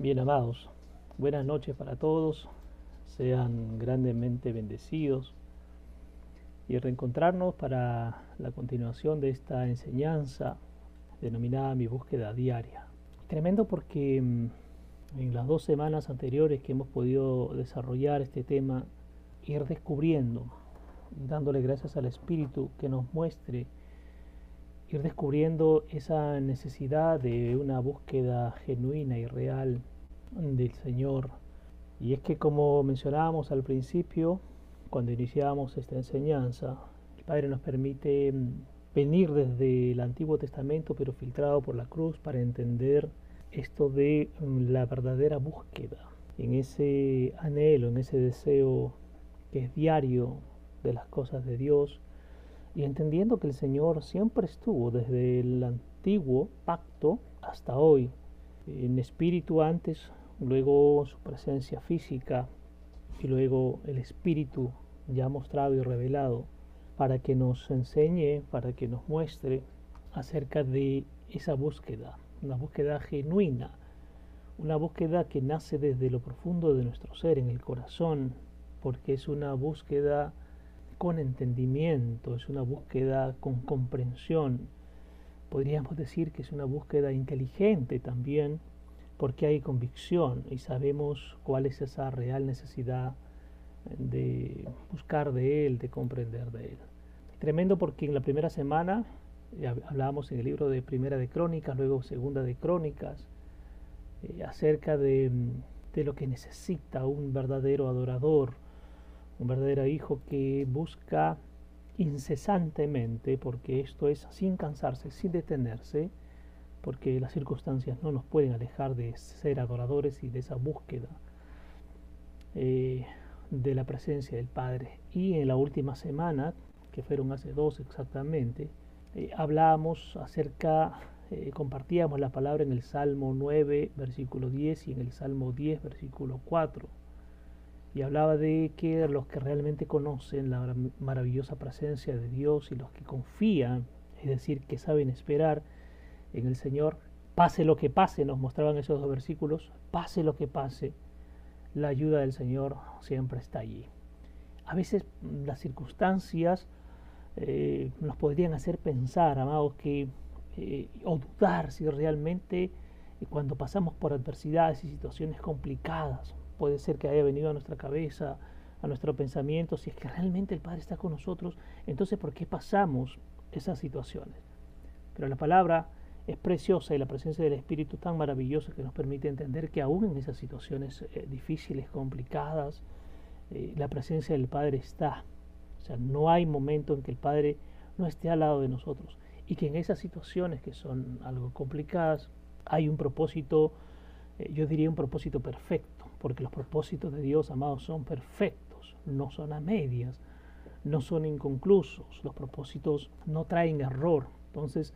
Bien amados, buenas noches para todos, sean grandemente bendecidos y reencontrarnos para la continuación de esta enseñanza denominada mi búsqueda diaria. Tremendo porque mm, en las dos semanas anteriores que hemos podido desarrollar este tema, ir descubriendo, dándole gracias al Espíritu que nos muestre, ir descubriendo esa necesidad de una búsqueda genuina y real del Señor. Y es que como mencionábamos al principio, cuando iniciábamos esta enseñanza, el Padre nos permite mm, venir desde el Antiguo Testamento, pero filtrado por la cruz, para entender esto de mm, la verdadera búsqueda, en ese anhelo, en ese deseo que es diario de las cosas de Dios, y entendiendo que el Señor siempre estuvo desde el antiguo pacto hasta hoy, en espíritu antes, luego su presencia física y luego el espíritu ya mostrado y revelado para que nos enseñe, para que nos muestre acerca de esa búsqueda, una búsqueda genuina, una búsqueda que nace desde lo profundo de nuestro ser, en el corazón, porque es una búsqueda con entendimiento, es una búsqueda con comprensión. Podríamos decir que es una búsqueda inteligente también, porque hay convicción y sabemos cuál es esa real necesidad de buscar de Él, de comprender de Él. Tremendo porque en la primera semana hablábamos en el libro de Primera de Crónicas, luego Segunda de Crónicas, eh, acerca de, de lo que necesita un verdadero adorador, un verdadero hijo que busca incesantemente, porque esto es sin cansarse, sin detenerse, porque las circunstancias no nos pueden alejar de ser adoradores y de esa búsqueda eh, de la presencia del Padre. Y en la última semana, que fueron hace dos exactamente, eh, hablábamos acerca, eh, compartíamos la palabra en el Salmo 9, versículo 10 y en el Salmo 10, versículo 4 y hablaba de que los que realmente conocen la maravillosa presencia de Dios y los que confían, es decir, que saben esperar en el Señor, pase lo que pase, nos mostraban esos dos versículos, pase lo que pase, la ayuda del Señor siempre está allí. A veces mm, las circunstancias eh, nos podrían hacer pensar, amados, que eh, o dudar si realmente eh, cuando pasamos por adversidades y situaciones complicadas, puede ser que haya venido a nuestra cabeza, a nuestro pensamiento, si es que realmente el Padre está con nosotros, entonces ¿por qué pasamos esas situaciones? Pero la palabra es preciosa y la presencia del Espíritu tan maravillosa que nos permite entender que aún en esas situaciones eh, difíciles, complicadas, eh, la presencia del Padre está. O sea, no hay momento en que el Padre no esté al lado de nosotros y que en esas situaciones que son algo complicadas hay un propósito, eh, yo diría un propósito perfecto, porque los propósitos de Dios, amados, son perfectos, no son a medias, no son inconclusos, los propósitos no traen error. Entonces,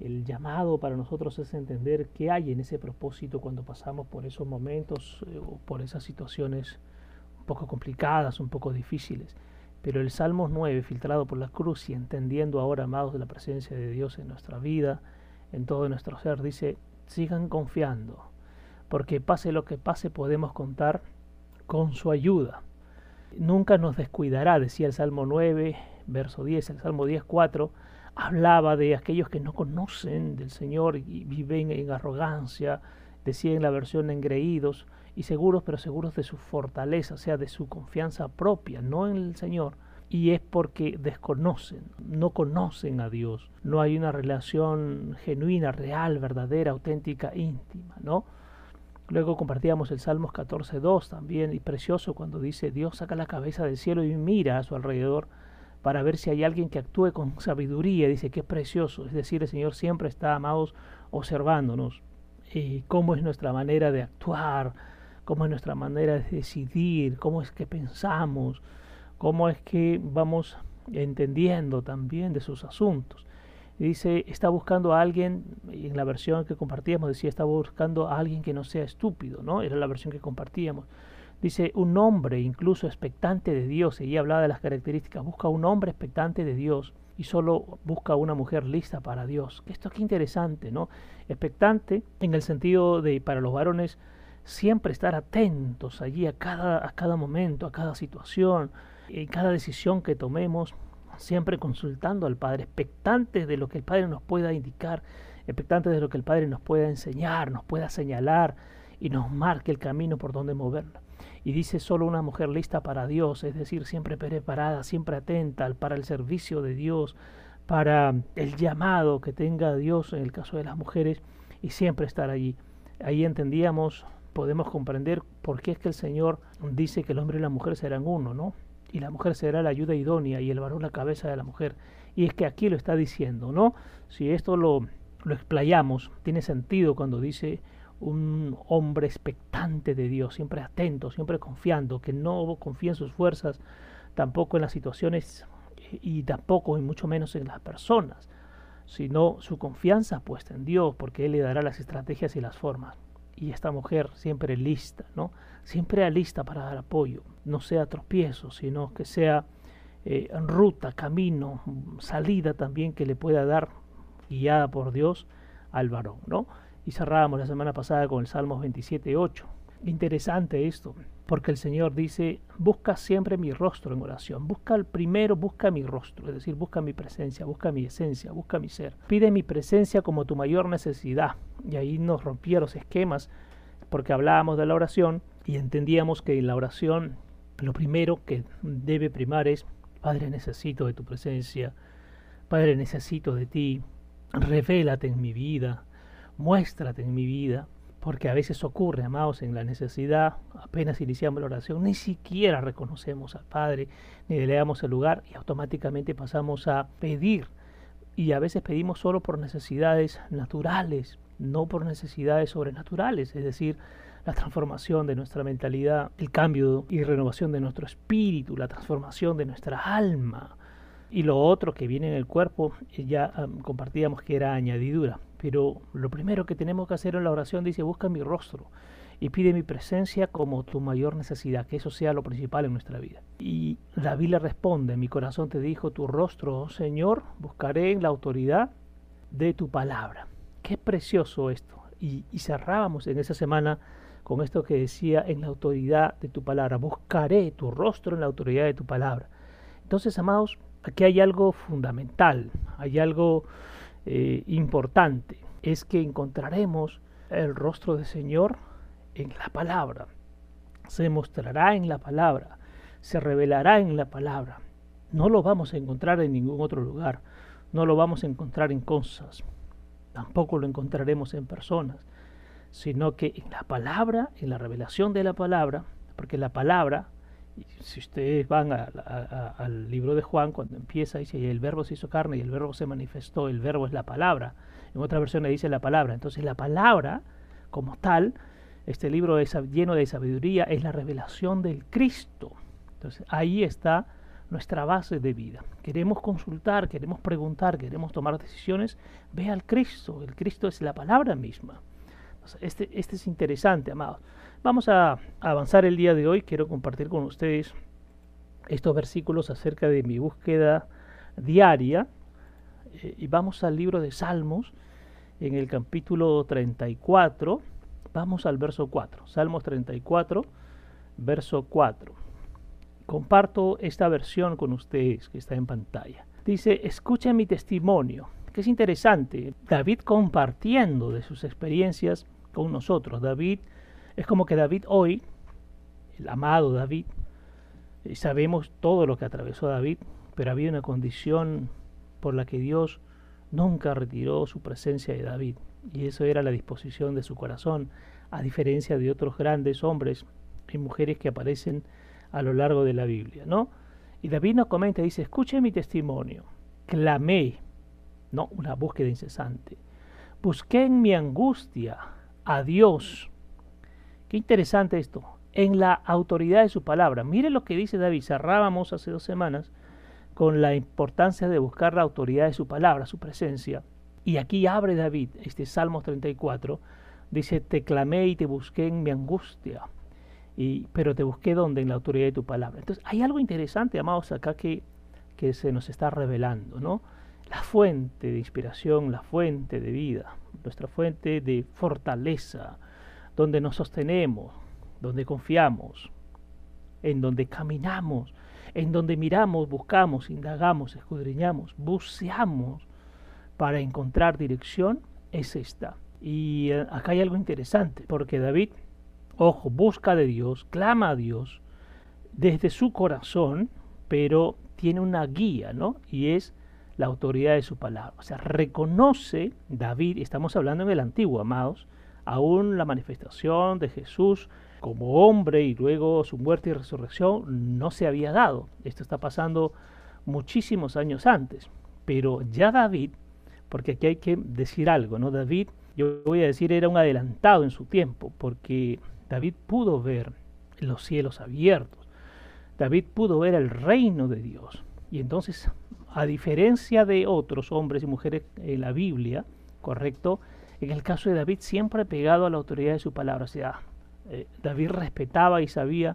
el llamado para nosotros es entender qué hay en ese propósito cuando pasamos por esos momentos eh, o por esas situaciones un poco complicadas, un poco difíciles. Pero el Salmo 9, filtrado por la cruz y entendiendo ahora, amados, de la presencia de Dios en nuestra vida, en todo nuestro ser, dice, sigan confiando, porque pase lo que pase podemos contar con su ayuda. Nunca nos descuidará, decía el Salmo 9, verso 10, el Salmo 10, 4, hablaba de aquellos que no conocen del Señor y viven en arrogancia, decía en la versión engreídos y seguros, pero seguros de su fortaleza, o sea, de su confianza propia, no en el Señor. Y es porque desconocen, no conocen a Dios, no hay una relación genuina, real, verdadera, auténtica, íntima, ¿no? Luego compartíamos el Salmos 14.2 también, y precioso cuando dice, Dios saca la cabeza del cielo y mira a su alrededor para ver si hay alguien que actúe con sabiduría. Dice que es precioso. Es decir, el Señor siempre está, amados, observándonos. Eh, cómo es nuestra manera de actuar, cómo es nuestra manera de decidir, cómo es que pensamos, cómo es que vamos entendiendo también de sus asuntos. Dice, está buscando a alguien, en la versión que compartíamos decía, está buscando a alguien que no sea estúpido, ¿no? Era la versión que compartíamos. Dice, un hombre incluso expectante de Dios, y hablaba de las características, busca un hombre expectante de Dios y solo busca una mujer lista para Dios. Esto es interesante, ¿no? Expectante en el sentido de, para los varones, siempre estar atentos allí a cada, a cada momento, a cada situación, en cada decisión que tomemos, siempre consultando al Padre, expectantes de lo que el Padre nos pueda indicar, expectantes de lo que el Padre nos pueda enseñar, nos pueda señalar y nos marque el camino por donde movernos. Y dice solo una mujer lista para Dios, es decir, siempre preparada, siempre atenta para el servicio de Dios, para el llamado que tenga Dios en el caso de las mujeres y siempre estar allí. Ahí entendíamos, podemos comprender por qué es que el Señor dice que el hombre y la mujer serán uno, ¿no? Y la mujer será la ayuda idónea y el varón la cabeza de la mujer. Y es que aquí lo está diciendo, ¿no? Si esto lo, lo explayamos, tiene sentido cuando dice un hombre expectante de Dios, siempre atento, siempre confiando, que no confía en sus fuerzas, tampoco en las situaciones y tampoco y mucho menos en las personas, sino su confianza puesta en Dios, porque Él le dará las estrategias y las formas. Y esta mujer siempre lista, ¿no? Siempre lista para dar apoyo, no sea tropiezo, sino que sea eh, ruta, camino, salida también que le pueda dar, guiada por Dios, al varón, ¿no? Y cerrábamos la semana pasada con el Salmos 27.8. Interesante esto, porque el Señor dice, busca siempre mi rostro en oración, busca el primero, busca mi rostro, es decir, busca mi presencia, busca mi esencia, busca mi ser. Pide mi presencia como tu mayor necesidad. Y ahí nos rompía los esquemas, porque hablábamos de la oración y entendíamos que en la oración lo primero que debe primar es, Padre, necesito de tu presencia, Padre, necesito de ti, revélate en mi vida, muéstrate en mi vida, porque a veces ocurre, amados, en la necesidad, apenas iniciamos la oración, ni siquiera reconocemos al Padre, ni le damos el lugar y automáticamente pasamos a pedir. Y a veces pedimos solo por necesidades naturales, no por necesidades sobrenaturales, es decir, la transformación de nuestra mentalidad, el cambio y renovación de nuestro espíritu, la transformación de nuestra alma. Y lo otro que viene en el cuerpo, ya compartíamos que era añadidura. Pero lo primero que tenemos que hacer en la oración dice, busca mi rostro y pide mi presencia como tu mayor necesidad, que eso sea lo principal en nuestra vida. Y David le responde, mi corazón te dijo, tu rostro, oh Señor, buscaré en la autoridad de tu palabra. Qué precioso esto. Y, y cerrábamos en esa semana con esto que decía, en la autoridad de tu palabra, buscaré tu rostro en la autoridad de tu palabra. Entonces, amados, aquí hay algo fundamental, hay algo eh, importante, es que encontraremos el rostro del Señor en la palabra, se mostrará en la palabra, se revelará en la palabra. No lo vamos a encontrar en ningún otro lugar, no lo vamos a encontrar en cosas, tampoco lo encontraremos en personas, sino que en la palabra, en la revelación de la palabra, porque la palabra si ustedes van al libro de Juan, cuando empieza, dice, el verbo se hizo carne y el verbo se manifestó, el verbo es la palabra. En otra versión le dice la palabra. Entonces la palabra, como tal, este libro es lleno de sabiduría, es la revelación del Cristo. Entonces ahí está nuestra base de vida. Queremos consultar, queremos preguntar, queremos tomar decisiones, ve al Cristo. El Cristo es la palabra misma. este, este es interesante, amados. Vamos a avanzar el día de hoy. Quiero compartir con ustedes estos versículos acerca de mi búsqueda diaria. Eh, y vamos al libro de Salmos, en el capítulo 34. Vamos al verso 4. Salmos 34, verso 4. Comparto esta versión con ustedes que está en pantalla. Dice, escuchen mi testimonio, que es interesante. David compartiendo de sus experiencias con nosotros. David es como que David hoy, el amado David, eh, sabemos todo lo que atravesó David, pero había una condición por la que Dios nunca retiró su presencia de David, y eso era la disposición de su corazón, a diferencia de otros grandes hombres y mujeres que aparecen a lo largo de la Biblia, ¿no? Y David nos comenta, dice, escuche mi testimonio, clamé, no, una búsqueda incesante, busqué en mi angustia a Dios, Qué interesante esto. En la autoridad de su palabra. Mire lo que dice David. Cerrábamos hace dos semanas con la importancia de buscar la autoridad de su palabra, su presencia. Y aquí abre David, este Salmo 34, dice, te clamé y te busqué en mi angustia, y, pero te busqué donde, en la autoridad de tu palabra. Entonces hay algo interesante, amados, acá que, que se nos está revelando, ¿no? La fuente de inspiración, la fuente de vida, nuestra fuente de fortaleza, donde nos sostenemos, donde confiamos, en donde caminamos, en donde miramos, buscamos, indagamos, escudriñamos, buceamos para encontrar dirección, es esta. Y eh, acá hay algo interesante, porque David, ojo, busca de Dios, clama a Dios desde su corazón, pero tiene una guía, ¿no? Y es la autoridad de su palabra. O sea, reconoce David, estamos hablando en el antiguo, amados, aún la manifestación de Jesús como hombre y luego su muerte y resurrección no se había dado. Esto está pasando muchísimos años antes. Pero ya David, porque aquí hay que decir algo, ¿no? David, yo voy a decir, era un adelantado en su tiempo, porque David pudo ver los cielos abiertos. David pudo ver el reino de Dios. Y entonces, a diferencia de otros hombres y mujeres en la Biblia, correcto, en el caso de David siempre pegado a la autoridad de su palabra. O sea, eh, David respetaba y sabía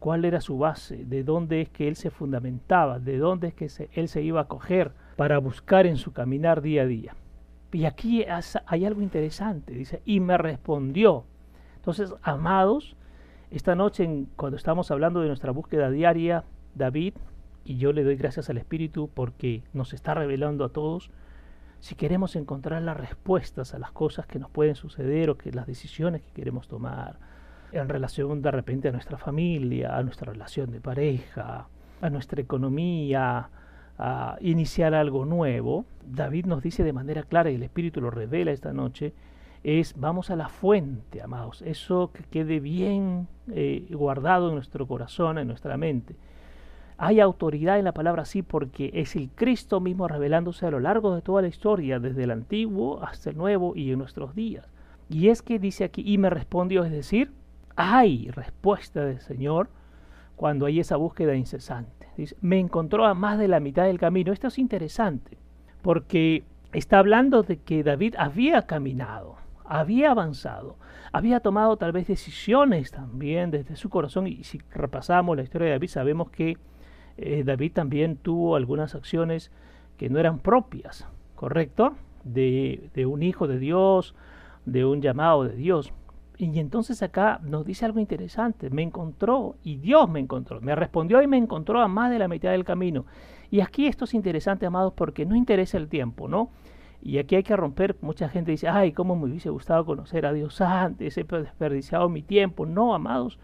cuál era su base, de dónde es que él se fundamentaba, de dónde es que él se iba a coger para buscar en su caminar día a día. Y aquí hay algo interesante, dice, y me respondió. Entonces, amados, esta noche cuando estamos hablando de nuestra búsqueda diaria, David, y yo le doy gracias al Espíritu porque nos está revelando a todos, si queremos encontrar las respuestas a las cosas que nos pueden suceder o que las decisiones que queremos tomar, en relación de repente a nuestra familia, a nuestra relación de pareja, a nuestra economía, a iniciar algo nuevo, David nos dice de manera clara, y el Espíritu lo revela esta noche, es vamos a la fuente, amados, eso que quede bien eh, guardado en nuestro corazón, en nuestra mente. Hay autoridad en la palabra sí porque es el Cristo mismo revelándose a lo largo de toda la historia, desde el antiguo hasta el nuevo y en nuestros días. Y es que dice aquí, y me respondió, es decir, hay respuesta del Señor cuando hay esa búsqueda incesante. Dice, me encontró a más de la mitad del camino. Esto es interesante porque está hablando de que David había caminado, había avanzado, había tomado tal vez decisiones también desde su corazón. Y si repasamos la historia de David, sabemos que eh, David también tuvo algunas acciones que no eran propias, ¿correcto? De, de un hijo de Dios, de un llamado de Dios. Y entonces acá nos dice algo interesante. Me encontró y Dios me encontró. Me respondió y me encontró a más de la mitad del camino. Y aquí esto es interesante, amados, porque no interesa el tiempo, ¿no? Y aquí hay que romper. Mucha gente dice, ay, cómo me hubiese gustado conocer a Dios antes, he desperdiciado mi tiempo. No, amados,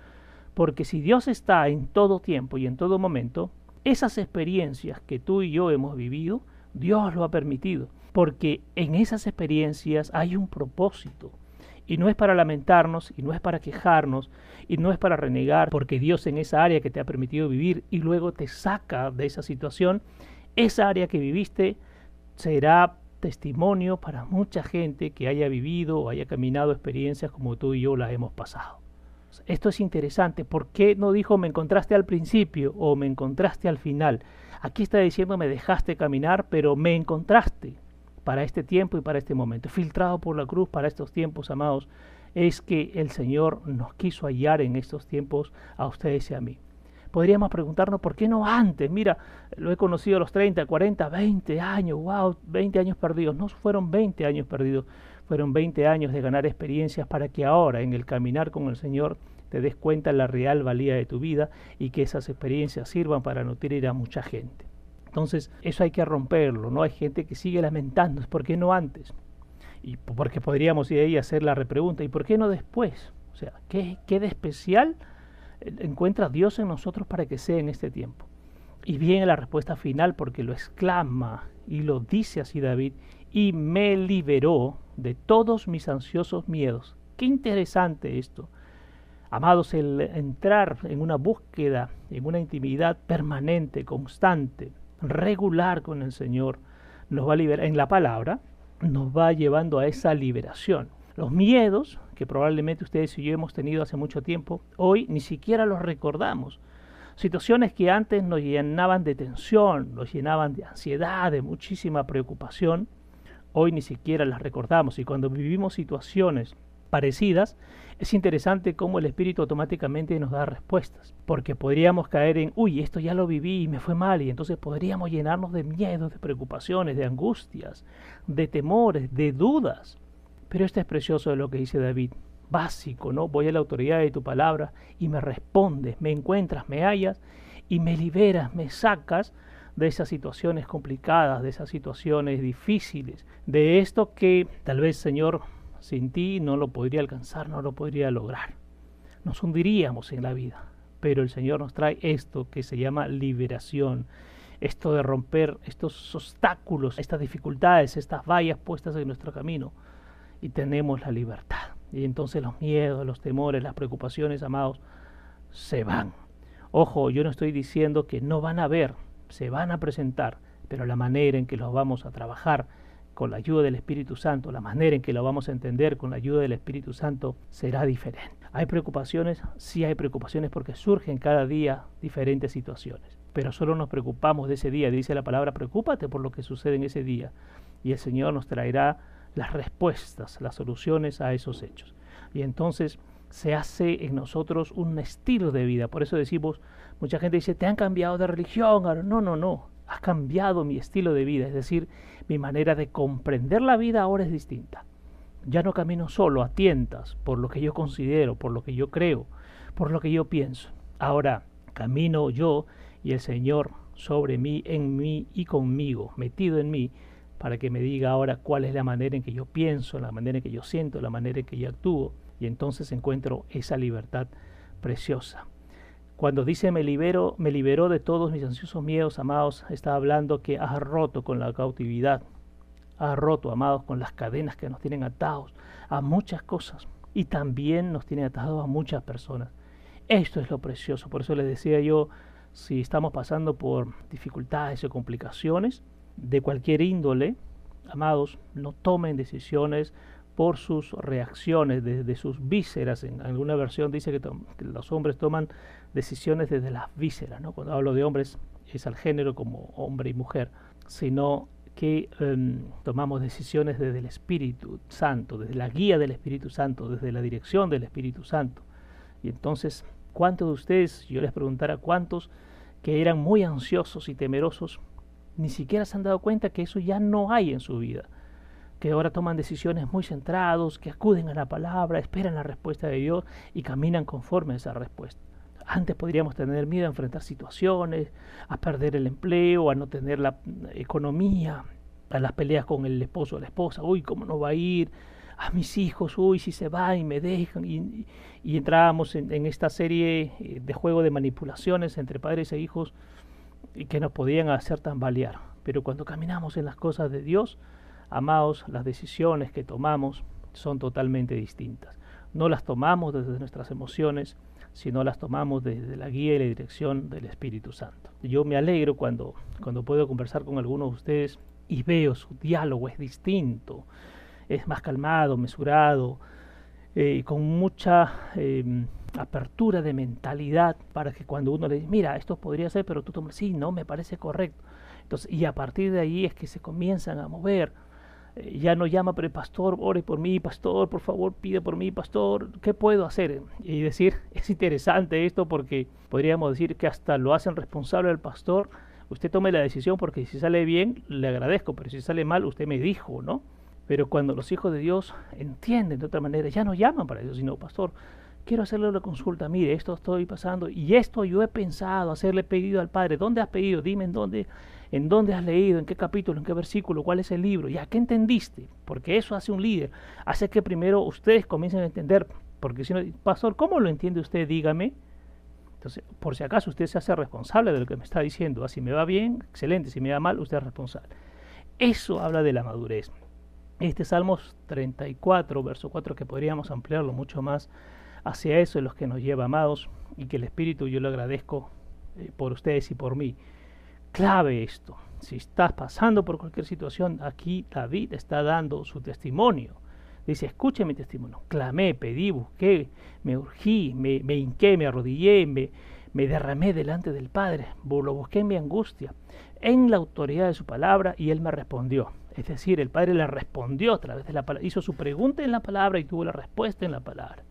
porque si Dios está en todo tiempo y en todo momento, esas experiencias que tú y yo hemos vivido, Dios lo ha permitido. Porque en esas experiencias hay un propósito y no es para lamentarnos, y no es para quejarnos, y no es para renegar, porque Dios en esa área que te ha permitido vivir y luego te saca de esa situación, esa área que viviste será testimonio para mucha gente que haya vivido o haya caminado experiencias como tú y yo las hemos pasado. Esto es interesante. ¿Por qué no dijo me encontraste al principio o me encontraste al final? Aquí está diciendo me dejaste caminar, pero me encontraste para este tiempo y para este momento, filtrado por la cruz para estos tiempos, amados, es que el Señor nos quiso hallar en estos tiempos a ustedes y a mí. Podríamos preguntarnos, ¿por qué no antes? Mira, lo he conocido a los 30, 40, 20 años, wow, 20 años perdidos. No fueron 20 años perdidos, fueron 20 años de ganar experiencias para que ahora en el caminar con el Señor te des cuenta la real valía de tu vida y que esas experiencias sirvan para nutrir a mucha gente. Entonces, eso hay que romperlo, ¿no? Hay gente que sigue lamentando, ¿por qué no antes? Y porque podríamos ir ahí a hacer la repregunta, ¿y por qué no después? O sea, ¿qué, qué de especial encuentra Dios en nosotros para que sea en este tiempo? Y viene la respuesta final porque lo exclama y lo dice así David, y me liberó de todos mis ansiosos miedos. Qué interesante esto. Amados, el entrar en una búsqueda, en una intimidad permanente, constante, regular con el Señor nos va a liberar, en la palabra, nos va llevando a esa liberación. Los miedos que probablemente ustedes y yo hemos tenido hace mucho tiempo, hoy ni siquiera los recordamos. Situaciones que antes nos llenaban de tensión, nos llenaban de ansiedad, de muchísima preocupación, hoy ni siquiera las recordamos. Y cuando vivimos situaciones parecidas, es interesante cómo el espíritu automáticamente nos da respuestas, porque podríamos caer en, uy, esto ya lo viví y me fue mal, y entonces podríamos llenarnos de miedos, de preocupaciones, de angustias, de temores, de dudas. Pero esto es precioso de lo que dice David. básico, ¿no? Voy a la autoridad de tu palabra y me respondes, me encuentras, me hallas y me liberas, me sacas de esas situaciones complicadas, de esas situaciones difíciles, de esto que tal vez, Señor, sin ti no lo podría alcanzar, no lo podría lograr. Nos hundiríamos en la vida, pero el Señor nos trae esto que se llama liberación, esto de romper estos obstáculos, estas dificultades, estas vallas puestas en nuestro camino y tenemos la libertad. Y entonces los miedos, los temores, las preocupaciones, amados, se van. Ojo, yo no estoy diciendo que no van a haber, se van a presentar, pero la manera en que los vamos a trabajar con la ayuda del Espíritu Santo, la manera en que lo vamos a entender con la ayuda del Espíritu Santo será diferente. ¿Hay preocupaciones? Sí hay preocupaciones porque surgen cada día diferentes situaciones. Pero solo nos preocupamos de ese día. Dice la palabra, preocúpate por lo que sucede en ese día. Y el Señor nos traerá las respuestas, las soluciones a esos hechos. Y entonces se hace en nosotros un estilo de vida. Por eso decimos, mucha gente dice, te han cambiado de religión. No, no, no. Ha cambiado mi estilo de vida. Es decir, mi manera de comprender la vida ahora es distinta. Ya no camino solo a tientas por lo que yo considero, por lo que yo creo, por lo que yo pienso. Ahora camino yo y el Señor sobre mí, en mí y conmigo, metido en mí, para que me diga ahora cuál es la manera en que yo pienso, la manera en que yo siento, la manera en que yo actúo, y entonces encuentro esa libertad preciosa. Cuando dice me libero, me liberó de todos mis ansiosos miedos, amados, está hablando que ha roto con la cautividad, ha roto, amados, con las cadenas que nos tienen atados a muchas cosas y también nos tiene atados a muchas personas. Esto es lo precioso, por eso les decía yo, si estamos pasando por dificultades o complicaciones, de cualquier índole, amados, no tomen decisiones por sus reacciones, desde sus vísceras. En alguna versión dice que, los hombres toman decisiones desde las vísceras. ¿no? Cuando hablo de hombres es al género como hombre y mujer, sino que em, tomamos decisiones desde el Espíritu Santo, desde la guía del Espíritu Santo, desde la dirección del Espíritu Santo. Y entonces, ¿cuántos de ustedes, yo les preguntara cuántos que eran muy ansiosos y temerosos, ni siquiera se han dado cuenta que eso ya no hay en su vida, que ahora toman decisiones muy centrados, que acuden a la palabra, esperan la respuesta de Dios y caminan conforme a esa respuesta. Antes podríamos tener miedo a enfrentar situaciones, a perder el empleo, a no tener la economía, a las peleas con el esposo o la esposa, uy, ¿cómo no va a ir? A mis hijos, uy, si se va y me dejan. Y, entrábamos en, en, esta serie eh, de juego de manipulaciones entre padres e hijos y que nos podían hacer tambalear. Pero cuando caminamos en las cosas de Dios, amados, las decisiones que tomamos son totalmente distintas. No las tomamos desde nuestras emociones, sino las tomamos desde la guía y la dirección del Espíritu Santo. Yo me alegro cuando, cuando puedo conversar con algunos de ustedes y veo su diálogo es distinto, es más calmado, mesurado, eh, con mucha em, apertura de mentalidad para que cuando uno le dice, mira, esto podría ser, pero tú tomas, sí, no, me parece correcto. Entonces, y a partir de ahí es que se comienzan a mover. Ya no llama, pero pastor, ore por mí, pastor, por favor, pide por mí, pastor, ¿qué puedo hacer? Y decir, es interesante esto porque podríamos decir que hasta lo hacen responsable al pastor. Usted tome la decisión porque si sale bien, le agradezco, pero si sale mal, usted me dijo, ¿no? Pero cuando los hijos de Dios entienden de otra manera, ya no llaman para eso, sino, pastor, quiero hacerle una consulta, mire, esto estoy pasando y esto yo he pensado hacerle pedido al Padre. ¿Dónde has pedido? Dime en dónde, en dónde has leído, en qué capítulo, en qué versículo, cuál es el libro, ya qué entendiste, porque eso hace un líder, hace que primero ustedes comiencen a entender, porque si no, pastor, ¿cómo lo entiende usted? Dígame. Entonces, por si acaso usted se hace responsable de lo que me está diciendo, así me va bien, excelente, si me va mal, usted es responsable. Eso habla de la madurez. Este Salmos 34, verso 4, que podríamos ampliarlo mucho más, hacia eso es lo que nos lleva, amados, y que el Espíritu yo le agradezco eh, por ustedes y por mí. Clave esto. Si estás pasando por cualquier situación, aquí David está dando su testimonio. Dice, escuche mi testimonio. Clamé, pedí, busqué, me urgí, me, me hinqué, me arrodillé, me, me derramé delante del Padre, lo busqué en mi angustia, en la autoridad de su palabra, y él me respondió. Es decir, el Padre le respondió a través de la palabra, hizo su pregunta en la palabra y tuvo la respuesta en la palabra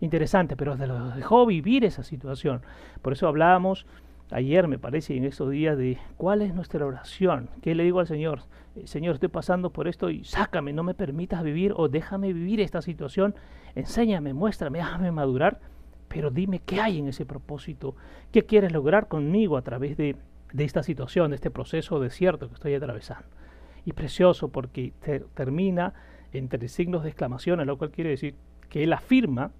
interesante, pero lo dejó vivir esa situación. Por eso hablábamos ayer, me parece, en estos días de cuál es nuestra oración. ¿Qué le digo al Señor? Eh, Señor, estoy pasando por esto y sácame, no me permitas vivir o déjame vivir esta situación. Enséñame, muéstrame, déjame madurar. Pero dime qué hay en ese propósito. ¿Qué quieres lograr conmigo a través de, de esta situación, de este proceso desierto que estoy atravesando? Y precioso porque termina entre signos de exclamación, lo cual quiere decir que él afirma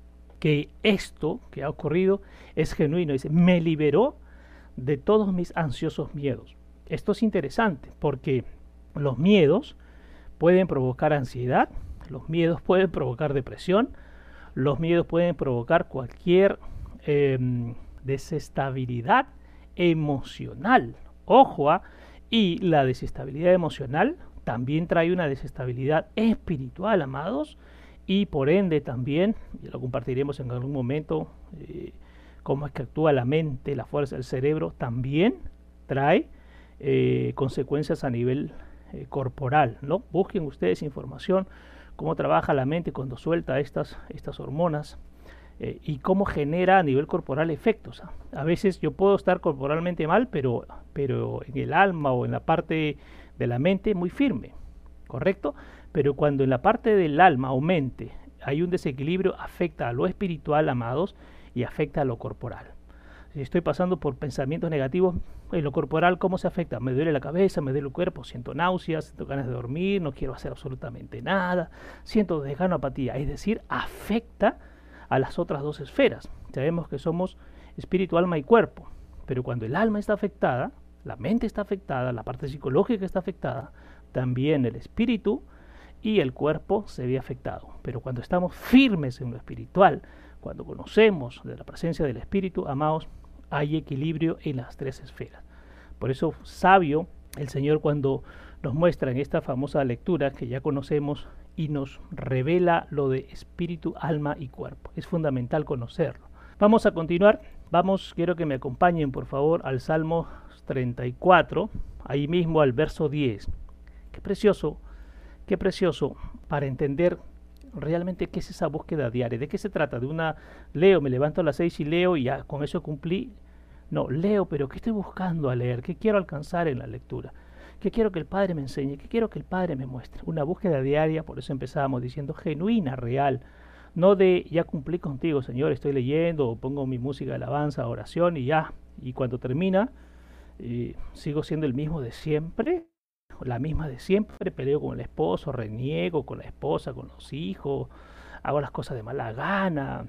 que esto que ha ocurrido es genuino. Dice, me liberó de todos mis ansiosos miedos. Esto es interesante porque los miedos pueden provocar ansiedad, los miedos pueden provocar depresión, los miedos pueden provocar cualquier em, desestabilidad emocional. Ojo, ¿ah? y la desestabilidad emocional también trae una desestabilidad espiritual, amados, y por ende también, y lo compartiremos en algún momento, eh, cómo es que actúa la mente, la fuerza del cerebro, también trae eh, consecuencias a nivel eh, corporal. ¿no? Busquen ustedes información, cómo trabaja la mente cuando suelta estas, estas hormonas y cómo genera a nivel corporal efectos. A veces yo puedo estar corporalmente mal, pero, pero en el alma o en la parte de la mente muy firme, ¿correcto? Pero cuando en la parte del alma o mente hay un desequilibrio, afecta a lo espiritual, amados, y afecta a lo corporal. Si estoy pasando por pensamientos negativos, en lo corporal, ¿cómo se afecta? Me duele la cabeza, me duele el cuerpo, siento náuseas, siento ganas de dormir, no quiero hacer absolutamente nada, siento desgano, apatía. Es decir, afecta a las otras dos esferas. Sabemos que somos espíritu, alma y cuerpo, pero cuando el alma está afectada, la mente está afectada, la parte psicológica está afectada, también el espíritu y el cuerpo se ve afectado. Pero cuando estamos firmes en lo espiritual, cuando conocemos de la presencia del espíritu, amados, hay equilibrio en las tres esferas. Por eso, sabio el Señor cuando nos muestra en esta famosa lectura que ya conocemos y nos revela lo de espíritu, alma y cuerpo. Es fundamental conocerlo. Vamos a continuar. Vamos, quiero que me acompañen por favor al Salmo 34, ahí mismo al verso 10. Qué precioso Qué precioso para entender realmente qué es esa búsqueda diaria. ¿De qué se trata? De una, leo, me levanto a las seis y leo y ya con eso cumplí. No, leo, pero ¿qué estoy buscando a leer? ¿Qué quiero alcanzar en la lectura? ¿Qué quiero que el Padre me enseñe? ¿Qué quiero que el Padre me muestre? Una búsqueda diaria, por eso empezábamos diciendo genuina, real. No de ya cumplí contigo, Señor, estoy leyendo o pongo mi música de alabanza, oración y ya. Y cuando termina, eh, sigo siendo el mismo de siempre la misma de siempre, peleo con el esposo, reniego con la esposa, con los hijos, hago las cosas de mala gana,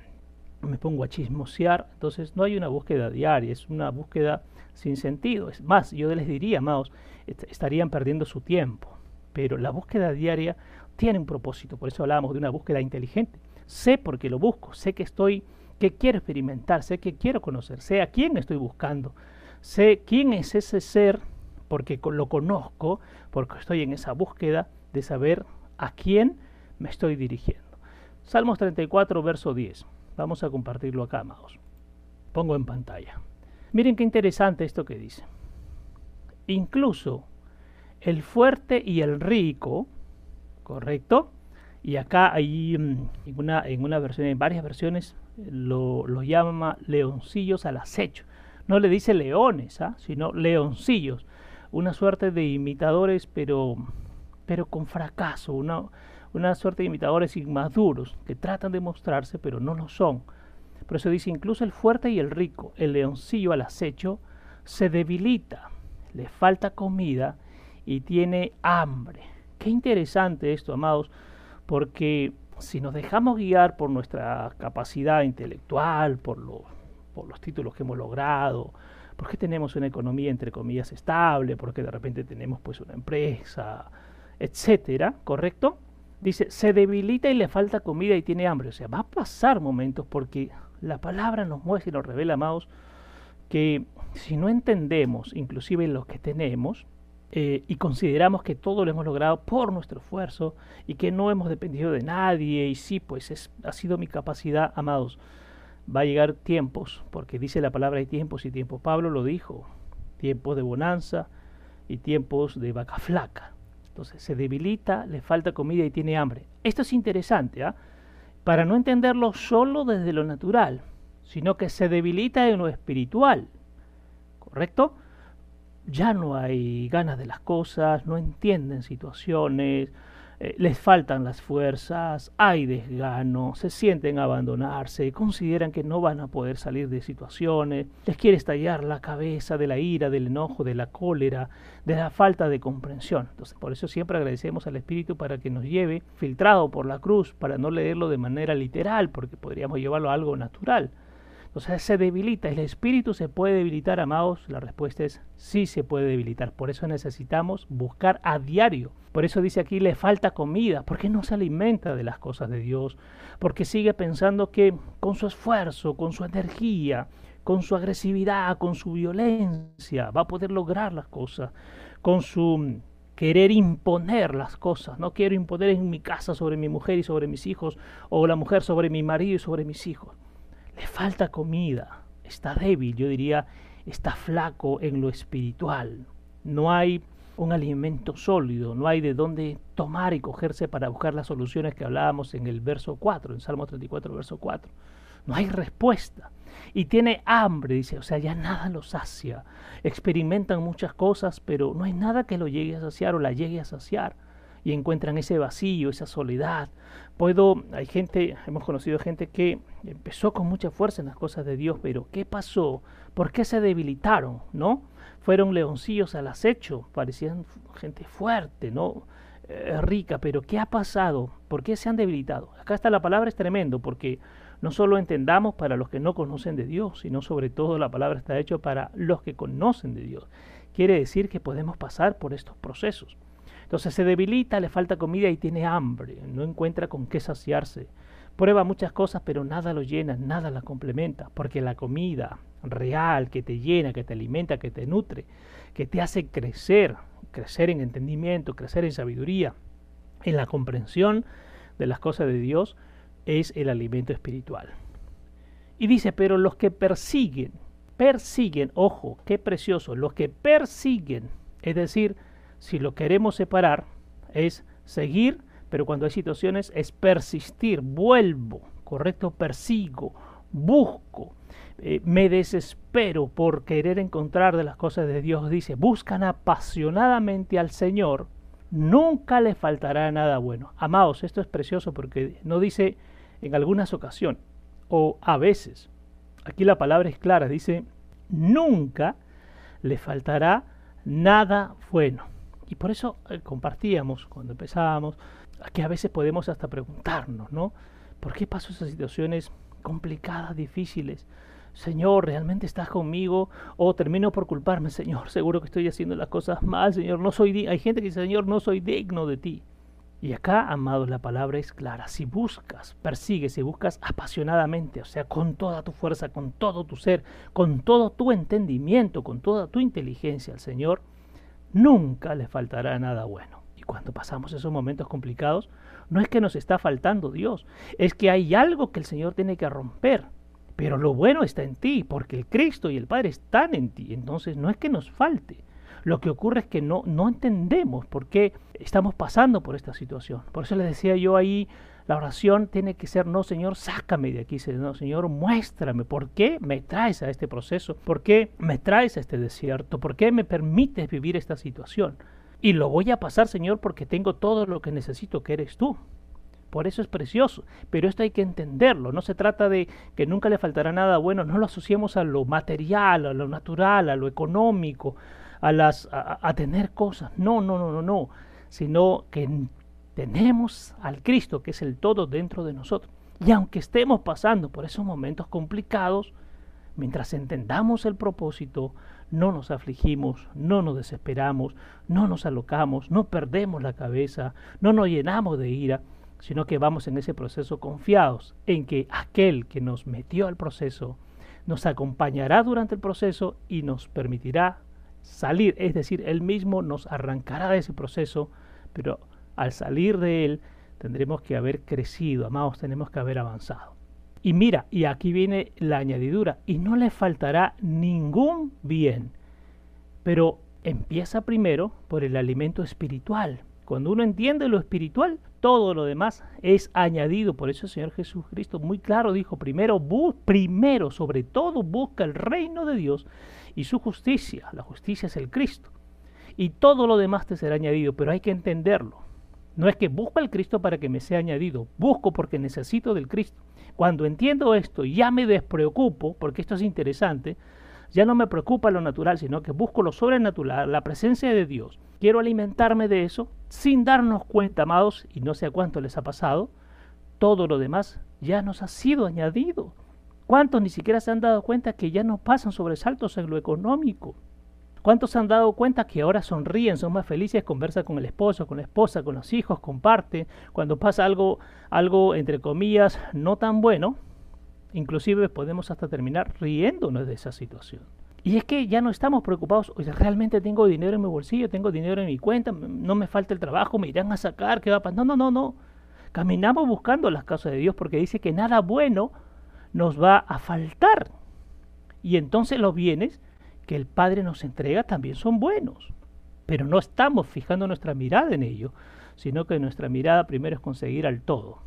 me pongo a chismosear, entonces no hay una búsqueda diaria, es una búsqueda sin sentido. Es más, yo les diría, amados, estarían perdiendo su tiempo, pero la búsqueda diaria tiene un propósito, por eso hablábamos de una búsqueda inteligente. Sé por qué lo busco, sé que estoy, que quiero experimentar, sé que quiero conocer, sé a quién estoy buscando, sé quién es ese ser porque lo conozco, porque estoy en esa búsqueda de saber a quién me estoy dirigiendo. Salmos 34, verso 10. Vamos a compartirlo acá, amados. Pongo en pantalla. Miren qué interesante esto que dice. Incluso el fuerte y el rico, ¿correcto? Y acá hay mm, en una, en una versión, en varias versiones, lo, lo llama leoncillos al acecho. No le dice leones, ¿ah? sino leoncillos una suerte de imitadores, pero, pero con fracaso, una, una suerte de imitadores inmaduros que tratan de mostrarse, pero no lo son. Por eso dice, incluso el fuerte y el rico, el leoncillo al acecho, se debilita, le falta comida y tiene hambre. Qué interesante esto, amados, porque si nos dejamos guiar por nuestra capacidad intelectual, por, por los títulos que hemos logrado, ¿Por qué tenemos una economía entre comillas estable? ¿Por qué de repente tenemos pues una empresa, etcétera? ¿Correcto? Dice, se debilita y le falta comida y tiene hambre. O sea, va a pasar momentos porque la palabra nos muestra y nos revela, amados, que si no entendemos inclusive lo que tenemos eh, y consideramos que todo lo hemos logrado por nuestro esfuerzo y que no hemos dependido de nadie y sí, pues es, ha sido mi capacidad, amados, va a llegar tiempos, porque dice la palabra hay tiempos y tiempos. Pablo lo dijo, tiempos de bonanza y tiempos de vaca flaca. Entonces se debilita, le falta comida y tiene hambre. Esto es interesante, ¿ah? para no entenderlo solo desde lo natural, sino que se debilita en lo espiritual. ¿correcto? Ya no hay ganas de las cosas, no entienden situaciones, eh, les faltan las fuerzas, hay desgano, se sienten abandonarse, consideran que no van a poder salir de situaciones, les quiere estallar la cabeza de la ira, del enojo, de la cólera, de la falta de comprensión. Entonces, por eso siempre agradecemos al Espíritu para que nos lleve filtrado por la cruz, para no leerlo de manera literal, porque podríamos llevarlo a algo natural. O sea, se debilita. ¿El espíritu se puede debilitar, amados? La respuesta es sí se puede debilitar. Por eso necesitamos buscar a diario. Por eso dice aquí, le falta comida. porque no se alimenta de las cosas de Dios? Porque sigue pensando que con su esfuerzo, con su energía, con su agresividad, con su violencia, va a poder lograr las cosas. Con su querer imponer las cosas. No quiero imponer en mi casa sobre mi mujer y sobre mis hijos, o la mujer sobre mi marido y sobre mis hijos le falta comida, está débil, yo diría, está flaco en lo espiritual. No hay un alimento sólido, no hay de dónde tomar y cogerse para buscar las soluciones que hablábamos en el verso 4, en Salmo 34, verso 4. No hay respuesta. Y tiene hambre, dice, o sea, ya nada lo sacia. Experimentan muchas cosas, pero no hay nada que lo llegue a saciar o la llegue a saciar y encuentran ese vacío, esa soledad. Puedo, hay gente, hemos conocido gente que empezó con mucha fuerza en las cosas de Dios, pero ¿qué pasó? ¿Por qué se debilitaron? ¿No? Fueron leoncillos al acecho, parecían gente fuerte, ¿no? Eh, rica, pero ¿qué ha pasado? ¿Por qué se han debilitado? Acá está la palabra, es tremendo, porque no solo entendamos para los que no conocen de Dios, sino sobre todo la palabra está hecha para los que conocen de Dios. Quiere decir que podemos pasar por estos procesos. Entonces se debilita, le falta comida y tiene hambre, no encuentra con qué saciarse. Prueba muchas cosas, pero nada lo llena, nada la complementa, porque la comida real que te llena, que te alimenta, que te nutre, que te hace crecer, crecer en entendimiento, crecer en sabiduría, en la comprensión de las cosas de Dios, es el alimento espiritual. Y dice, pero los que persiguen, persiguen, ojo, qué precioso, los que persiguen, es decir, si lo queremos separar, es seguir, pero cuando hay situaciones es persistir, vuelvo, correcto, persigo, busco, eh, me desespero por querer encontrar de las cosas de Dios. Dice, buscan apasionadamente al Señor, nunca le faltará nada bueno. Amados, esto es precioso porque no dice en algunas ocasiones o a veces. Aquí la palabra es clara, dice, nunca le faltará nada bueno. Y por eso eh, compartíamos cuando empezábamos, que a veces podemos hasta preguntarnos, ¿no? ¿Por qué paso esas situaciones complicadas, difíciles? Señor, ¿realmente estás conmigo? O termino por culparme, Señor, seguro que estoy haciendo las cosas mal, Señor, no soy Hay gente que dice, Señor, no soy digno de ti. Y acá, amados, la palabra es clara. Si buscas, persigues, si buscas apasionadamente, o sea, con toda tu fuerza, con todo tu ser, con todo tu entendimiento, con toda tu inteligencia al Señor, nunca le faltará nada bueno. Y cuando pasamos esos momentos complicados, no es que nos está faltando Dios, es que hay algo que el Señor tiene que romper. Pero lo bueno está en ti, porque el Cristo y el Padre están en ti. Entonces no es que nos falte. Lo que ocurre es que no, no entendemos por qué estamos pasando por esta situación. Por eso les decía yo ahí la oración tiene que ser, no Señor, sácame de aquí, no Señor, muéstrame por qué me traes a este proceso, por qué me traes a este desierto, por qué me permites vivir esta situación. Y lo voy a pasar, Señor, porque tengo todo lo que necesito, que eres tú. Por eso es precioso. Pero esto hay que entenderlo. No se trata de que nunca le faltará nada bueno. No lo asociemos a lo material, a lo natural, a lo económico, a, las, a, a tener cosas. No, no, no, no, no. Sino que tenemos al Cristo, que es el todo dentro de nosotros. Y aunque estemos pasando por esos momentos complicados, mientras entendamos el propósito, no nos afligimos, no nos desesperamos, no nos alocamos, no perdemos la cabeza, no nos llenamos de ira, sino que vamos en ese proceso confiados en que aquel que nos metió al proceso nos acompañará durante el proceso y nos permitirá salir, es decir, él mismo nos arrancará de ese proceso, pero al salir de él tendremos que haber crecido, amados, tenemos que haber avanzado. Y mira, y aquí viene la añadidura, y no le faltará ningún bien, pero empieza primero por el alimento espiritual. Cuando uno entiende lo espiritual, todo lo demás es añadido. Por eso el Señor Jesucristo muy claro dijo, primero, primero sobre todo busca el reino de Dios y su justicia. La justicia es el Cristo. Y todo lo demás te será añadido, pero hay que entenderlo. No es que busco al Cristo para que me sea añadido, busco porque necesito del Cristo. Cuando entiendo esto, ya me despreocupo, porque esto es interesante, ya no me preocupa lo natural, sino que busco lo sobrenatural, la presencia de Dios. Quiero alimentarme de eso sin darnos cuenta, amados, y no sé a cuánto les ha pasado, todo lo demás ya nos ha sido añadido. ¿Cuántos ni siquiera se han dado cuenta que ya no pasan sobresaltos en lo económico? ¿Cuántos se han dado cuenta que ahora sonríen, son más felices, conversan con el esposo, con la esposa, con los hijos, comparten? Cuando pasa algo, algo entre comillas, no tan bueno, inclusive podemos hasta terminar riéndonos de esa situación. Y es que ya no estamos preocupados, oye, realmente tengo dinero en mi bolsillo, tengo dinero en mi cuenta, no me falta el trabajo, me irán a sacar, ¿qué va a pasar? No, no, no, no. Caminamos buscando las casas de Dios porque dice que nada bueno nos va a faltar. Y entonces los bienes que el Padre nos entrega también son buenos. Pero no estamos fijando nuestra mirada en ello, sino que nuestra mirada primero es conseguir al todo.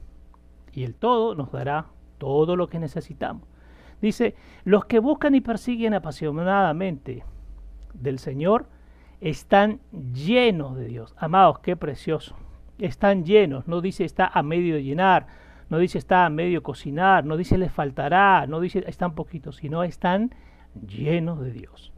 Y el todo nos dará todo lo que necesitamos. Dice, los que buscan y persiguen apasionadamente del Señor están llenos de Dios. Amados, qué precioso están llenos, no dice está a medio llenar, no dice está a medio cocinar, no dice les faltará, no dice están poquitos, sino están llenos de Dios.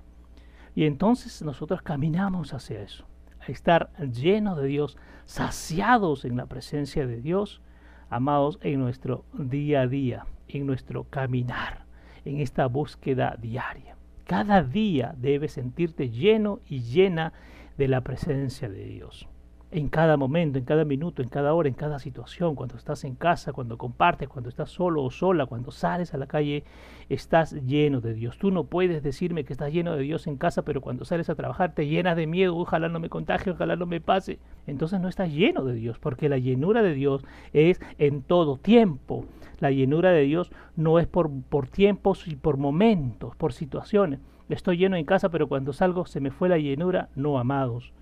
Y entonces nosotros caminamos hacia eso, a estar llenos de Dios, saciados en la presencia de Dios, amados en nuestro día a día, en nuestro caminar, en esta búsqueda diaria. Cada día debes sentirte lleno y llena de la presencia de Dios en cada momento, en cada minuto, en cada hora, en cada situación, cuando estás en casa, cuando compartes, cuando estás solo o sola, cuando sales a la calle, estás lleno de Dios. Tú no puedes decirme que estás lleno de Dios en casa, pero cuando sales a trabajar te llenas de miedo, ojalá no me contagie, ojalá no me pase. Entonces no estás lleno de Dios, porque la llenura de Dios es en todo tiempo. La llenura de Dios no es por, por tiempos y por momentos, por situaciones. Estoy lleno en casa, pero cuando salgo se me fue la llenura, no amados.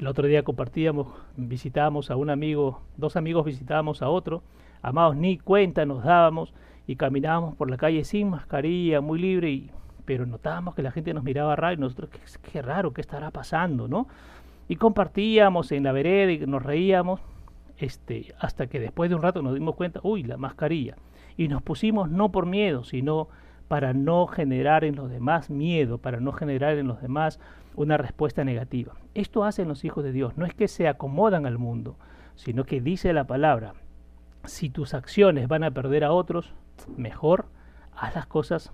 El otro día compartíamos, visitábamos a un amigo, dos amigos visitábamos a otro, amados ni cuenta nos dábamos y caminábamos por la calle sin mascarilla, muy libre, y, pero notábamos que la gente nos miraba raro y nosotros, qué, qué raro, qué estará pasando, ¿no? Y compartíamos en la vereda y nos reíamos, este, hasta que después de un rato nos dimos cuenta, uy, la mascarilla. Y nos pusimos no por miedo, sino para no generar en los demás miedo, para no generar en los demás una respuesta negativa. Esto hacen los hijos de Dios, no es que se acomodan al mundo, sino que dice la palabra, si tus acciones van a perder a otros, mejor haz las cosas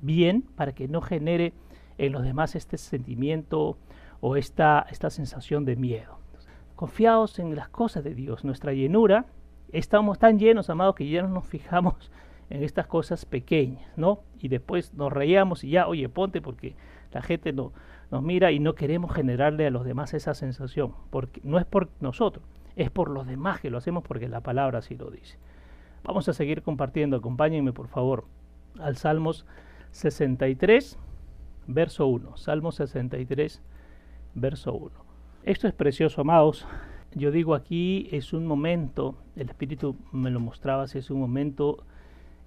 bien para que no genere en los demás este sentimiento o esta, esta sensación de miedo. Confiados en las cosas de Dios, nuestra llenura, estamos tan llenos, amados, que ya no nos fijamos en estas cosas pequeñas, ¿no? Y después nos reíamos y ya, oye, ponte porque la gente no, nos mira y no queremos generarle a los demás esa sensación, porque no es por nosotros, es por los demás que lo hacemos porque la palabra así lo dice. Vamos a seguir compartiendo, acompáñenme por favor al Salmos 63, verso 1. Salmos 63, verso 1. Esto es precioso, amados. Yo digo aquí es un momento, el Espíritu me lo mostraba, es un momento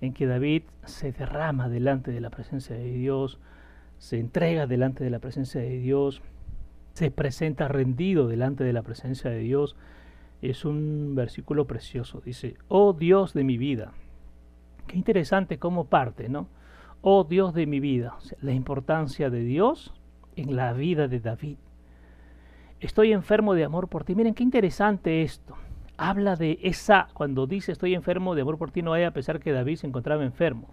en que David se derrama delante de la presencia de Dios, se entrega delante de la presencia de Dios, se presenta rendido delante de la presencia de Dios. Es un versículo precioso. Dice, oh Dios de mi vida. Qué interesante cómo parte, ¿no? Oh Dios de mi vida. la importancia de Dios en la vida de David. Estoy enfermo de amor por ti. Miren qué interesante esto. Habla de esa, cuando dice estoy enfermo de amor por ti, no hay a pesar que David se encontraba enfermo.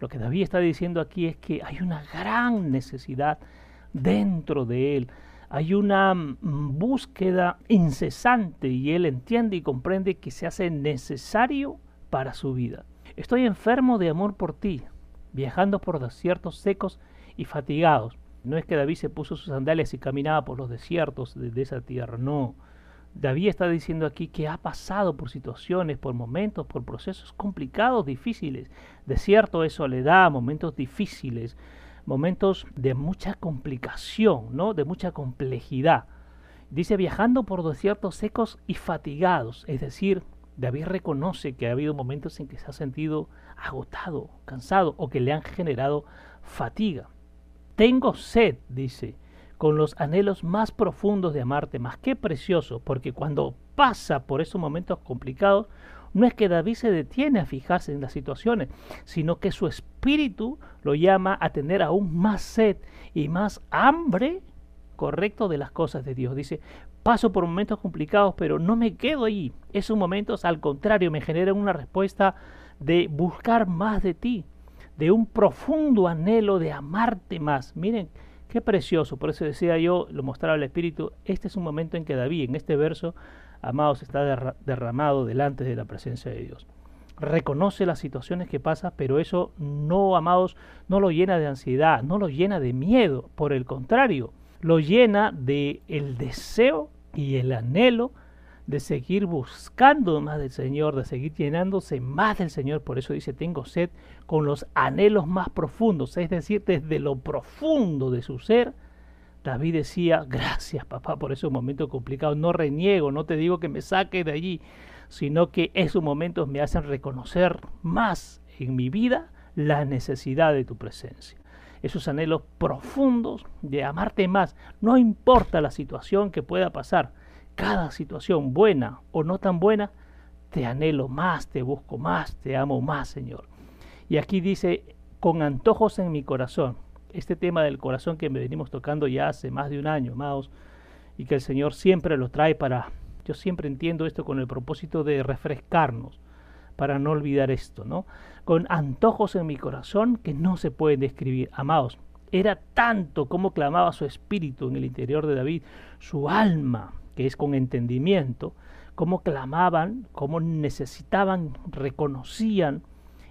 Lo que David está diciendo aquí es que hay una gran necesidad dentro de él. Hay una mm, búsqueda incesante y él entiende y comprende que se hace necesario para su vida. Estoy enfermo de amor por ti, viajando por desiertos secos y fatigados. No es que David se puso sus sandalias y caminaba por los desiertos de, esa tierra, no. David está diciendo aquí que ha pasado por situaciones, por momentos, por procesos complicados, difíciles. Desierto es soledad, momentos difíciles, momentos de mucha complicación, ¿no? de mucha complejidad. Dice viajando por desiertos secos y fatigados, es decir, David reconoce que ha habido momentos en que se ha sentido agotado, cansado o que le han generado fatiga. tengo sed, dice, con los anhelos más profundos de amarte más. Qué precioso, porque cuando pasa por esos momentos complicados, no es que David se detiene a fijarse en las situaciones, sino que su espíritu lo llama a tener aún más sed y más hambre correcto de las cosas de Dios. Dice, paso por momentos complicados, pero no me quedo ahí. Esos momentos, al contrario, me generan una respuesta de buscar más de ti, de un profundo anhelo de amarte más. Miren, Qué precioso, por eso decía yo, lo mostraba el Espíritu, este es un momento en que David, en este verso, amados, está derramado delante de la presencia de Dios. Reconoce las situaciones que pasa, pero eso no, amados, no lo llena de ansiedad, no lo llena de miedo, por el contrario, lo llena de el deseo y el anhelo de seguir buscando más del Señor, de seguir llenándose más del Señor. Por eso dice, tengo sed con los anhelos más profundos, es decir, desde lo profundo de su ser. David decía, gracias papá por esos momentos complicados, no reniego, no te digo que me saque de allí, sino que esos momentos me hacen reconocer más en mi vida la necesidad de tu presencia. Esos anhelos profundos de amarte más, no importa la situación que pueda pasar, cada situación, buena o no tan buena, te anhelo más, te busco más, te amo más, Señor. Y aquí dice, con antojos en mi corazón, este tema del corazón que me venimos tocando ya hace más de un año, amados, y que el Señor siempre lo trae para, yo siempre entiendo esto con el propósito de refrescarnos, para no olvidar esto, ¿no? Con antojos en mi corazón que no se pueden describir, amados. Era tanto como clamaba su espíritu en el interior de David, su alma, que es con entendimiento, cómo clamaban, cómo necesitaban, reconocían